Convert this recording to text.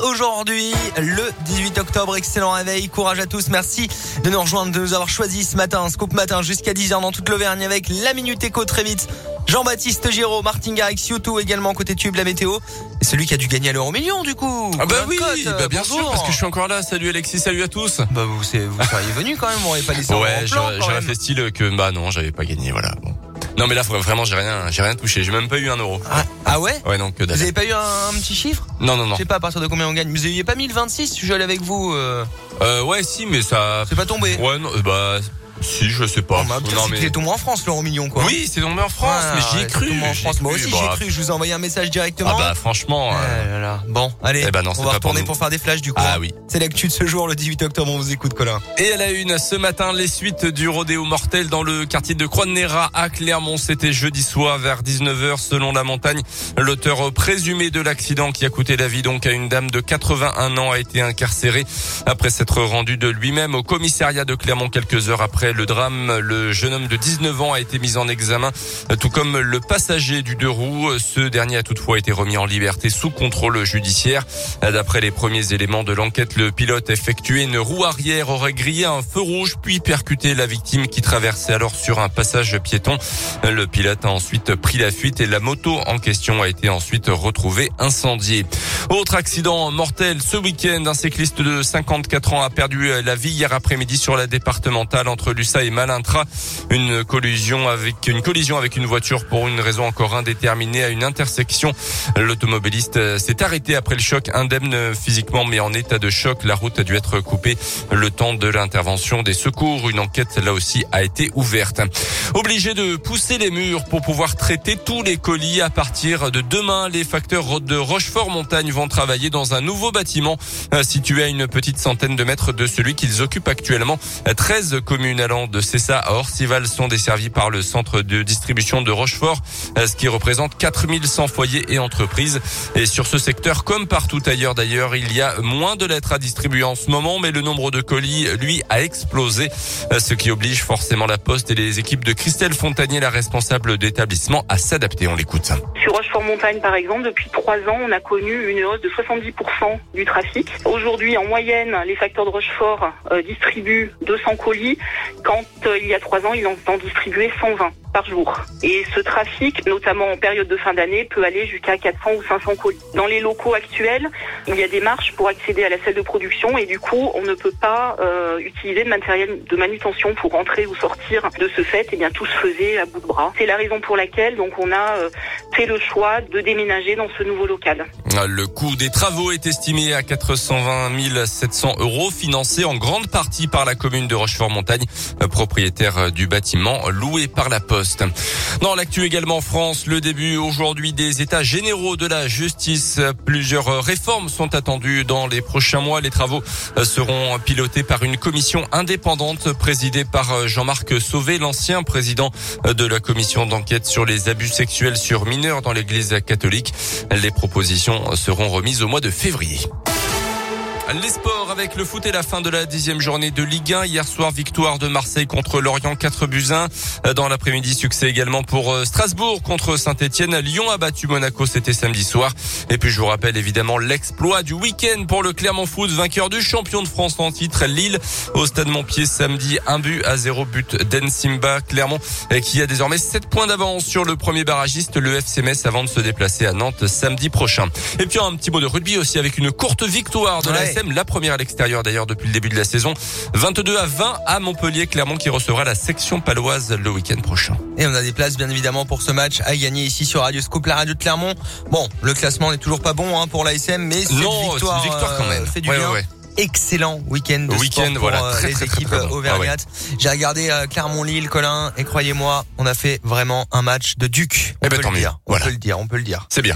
aujourd'hui, le 18 octobre. Excellent réveil, courage à tous. Merci de nous rejoindre, de nous avoir choisi ce matin, Scoop Matin jusqu'à 10h dans toute l'Auvergne avec la Minute Éco très vite. Jean-Baptiste Giraud, Martin Garrix, YouTube également côté tube la météo. Et celui qui a dû gagner à l'euro million du coup. Ah bah oui, bah bien bonjour. sûr, parce que je suis encore là. Salut Alexis, salut à tous. Bah vous, vous seriez venu quand même, on aurait pas laissé Ouais, j'aurais fait style que bah non, j'avais pas gagné, voilà. Bon. Non mais là vraiment j'ai rien, j'ai rien touché, j'ai même pas eu un euro. Ah, ah ouais Ouais non que dalle. Vous avez pas eu un, un petit chiffre? Non non non. Je sais pas à partir de combien on gagne. Vous aviez pas mis le 26 Je suis allé avec vous. euh, Euh, ouais si mais ça. C'est pas tombé. Ouais non, euh, bah si je sais pas. M'a non mais. C'est tombé en France l'euro million quoi. Oui c'est tombé en France, Ah, mais j'y ai cru. c'est tombé en j'y ai France. Moi cru, aussi bah, j'ai cru. Je vous ai envoyé un message directement. Ah bah franchement. Euh, là là. Bon, allez, Eh ben non, on va pas pour retourner pour, faire des flashs du coup. Ah oui. C'est l'actu de ce jour, le 18 octobre. On vous écoute, Colin. Et à la une, ce matin, les suites du rodéo mortel dans le quartier de Croix-de-Néra à Clermont. C'était jeudi soir vers 19h selon la montagne. L'auteur présumé de l'accident qui a coûté la vie donc à une dame de 81 ans a été incarcéré après s'être rendu de lui-même au commissariat de Clermont quelques heures après le drame. Le jeune homme de 19 ans a été mis en examen, tout comme le passager du deux roues. Ce dernier a toutefois été remis en liberté sous contrôle judiciaire. D'après les premiers éléments de l'enquête, le pilote effectué une roue arrière, aurait grillé un feu rouge, puis percuté la victime qui traversait alors sur un passage piéton. Le pilote a ensuite pris la fuite et la moto en question a été ensuite retrouvée incendiée. Autre accident mortel ce week-end, un cycliste de 54 ans a perdu la vie hier après-midi sur la départementale entre Et Malintra. Une collision avec une collision avec une voiture pour une raison encore indéterminée à une intersection. L'automobiliste euh, s'est arrêté après le choc, indemne physiquement mais en état de choc. La route a dû être coupée le temps de l'intervention des secours. Une enquête là aussi a été ouverte. Obligé de pousser les murs pour pouvoir traiter tous les colis à partir de demain. Les facteurs de Rochefort-Montagne vont travailler dans un nouveau bâtiment euh, situé à une petite centaine de mètres de celui qu'ils occupent actuellement. 13 communes de Cessa à Orcival sont desservies par le centre de distribution de Rochefort, euh, ce qui représente 4100 foyers et entreprises. Et sur ce secteur, comme partout ailleurs d'ailleurs, il y a moins de lettres à distribuer en ce moment, mais le nombre de colis, lui, a explosé, euh, ce qui oblige forcément la Poste et les équipes de Christelle Fontanier, la responsable d'établissement, à s'adapter. On l'écoute. Sur Rochefort-Montagne, par exemple, depuis trois ans, on a connu une hausse de 70% du trafic. Aujourd'hui, en moyenne, les facteurs de Rochefort euh, distribuent 200 colis, quand euh, il y a trois ans, ils en ont distribué 120 Et ce trafic, notamment en période de fin d'année, peut aller jusqu'à 400 ou 500 colis. Dans les locaux actuels, il y a des marches pour accéder à la salle de production et du coup, on ne peut pas euh, utiliser de matériel de manutention pour entrer ou sortir. De ce fait, eh bien, tout se faisait à bout de bras. C'est la raison pour laquelle donc on a euh, fait le choix de déménager dans ce nouveau local. Le coût des travaux est estimé à 420 700 euros, financé en grande partie par la commune de Rochefort-Montagne, propriétaire du bâtiment loué par la Poste. Dans l'actu également en France, le début aujourd'hui des états généraux de la justice. Plusieurs réformes sont attendues dans les prochains mois. Les travaux euh, seront pilotés par une commission indépendante présidée par euh, Jean-Marc Sauvé, l'ancien président euh, de la commission d'enquête sur les abus sexuels sur mineurs dans l'église catholique. Les propositions seront remises au mois de février. Les sports avec le foot et la fin de la dixième journée de Ligue 1. Hier soir, victoire de Marseille contre Lorient 4 buts 1. Dans l'après-midi, succès également pour euh, Strasbourg contre Saint-Etienne. Lyon a battu Monaco, c'était samedi soir. Et puis je vous rappelle évidemment l'exploit du week-end pour le Clermont Foot, vainqueur du champion de France en titre, Lille, au stade Montpied samedi, un but à zéro but d'Ensimba. Clermont qui a désormais 7 points d'avance sur le premier barragiste, le FC Metz, avant de se déplacer à Nantes samedi prochain. Et puis un petit mot de rugby aussi avec une courte victoire de la La première à l'extérieur d'ailleurs depuis le début de la saison. 22 à 20 à Montpellier, Clermont qui recevra la section paloise le week-end prochain. Et on a des places bien évidemment pour ce match à gagner ici sur Radio Scoop, la radio de Clermont. Bon, le classement n'est toujours pas bon hein, pour l'ASM, mais c'est victoire, une victoire quand euh, même. fait du Ouais, bien. ouais, ouais. Excellent week-end de Week-end, sport pour voilà, euh, très, les très, équipes très bon. auvergnates. J'ai regardé euh, Clermont-Lille, Colin, et croyez-moi, on a fait vraiment un match de duc. On Eh ben, peut tant le mieux. dire. On peut le dire, on peut le dire. C'est bien.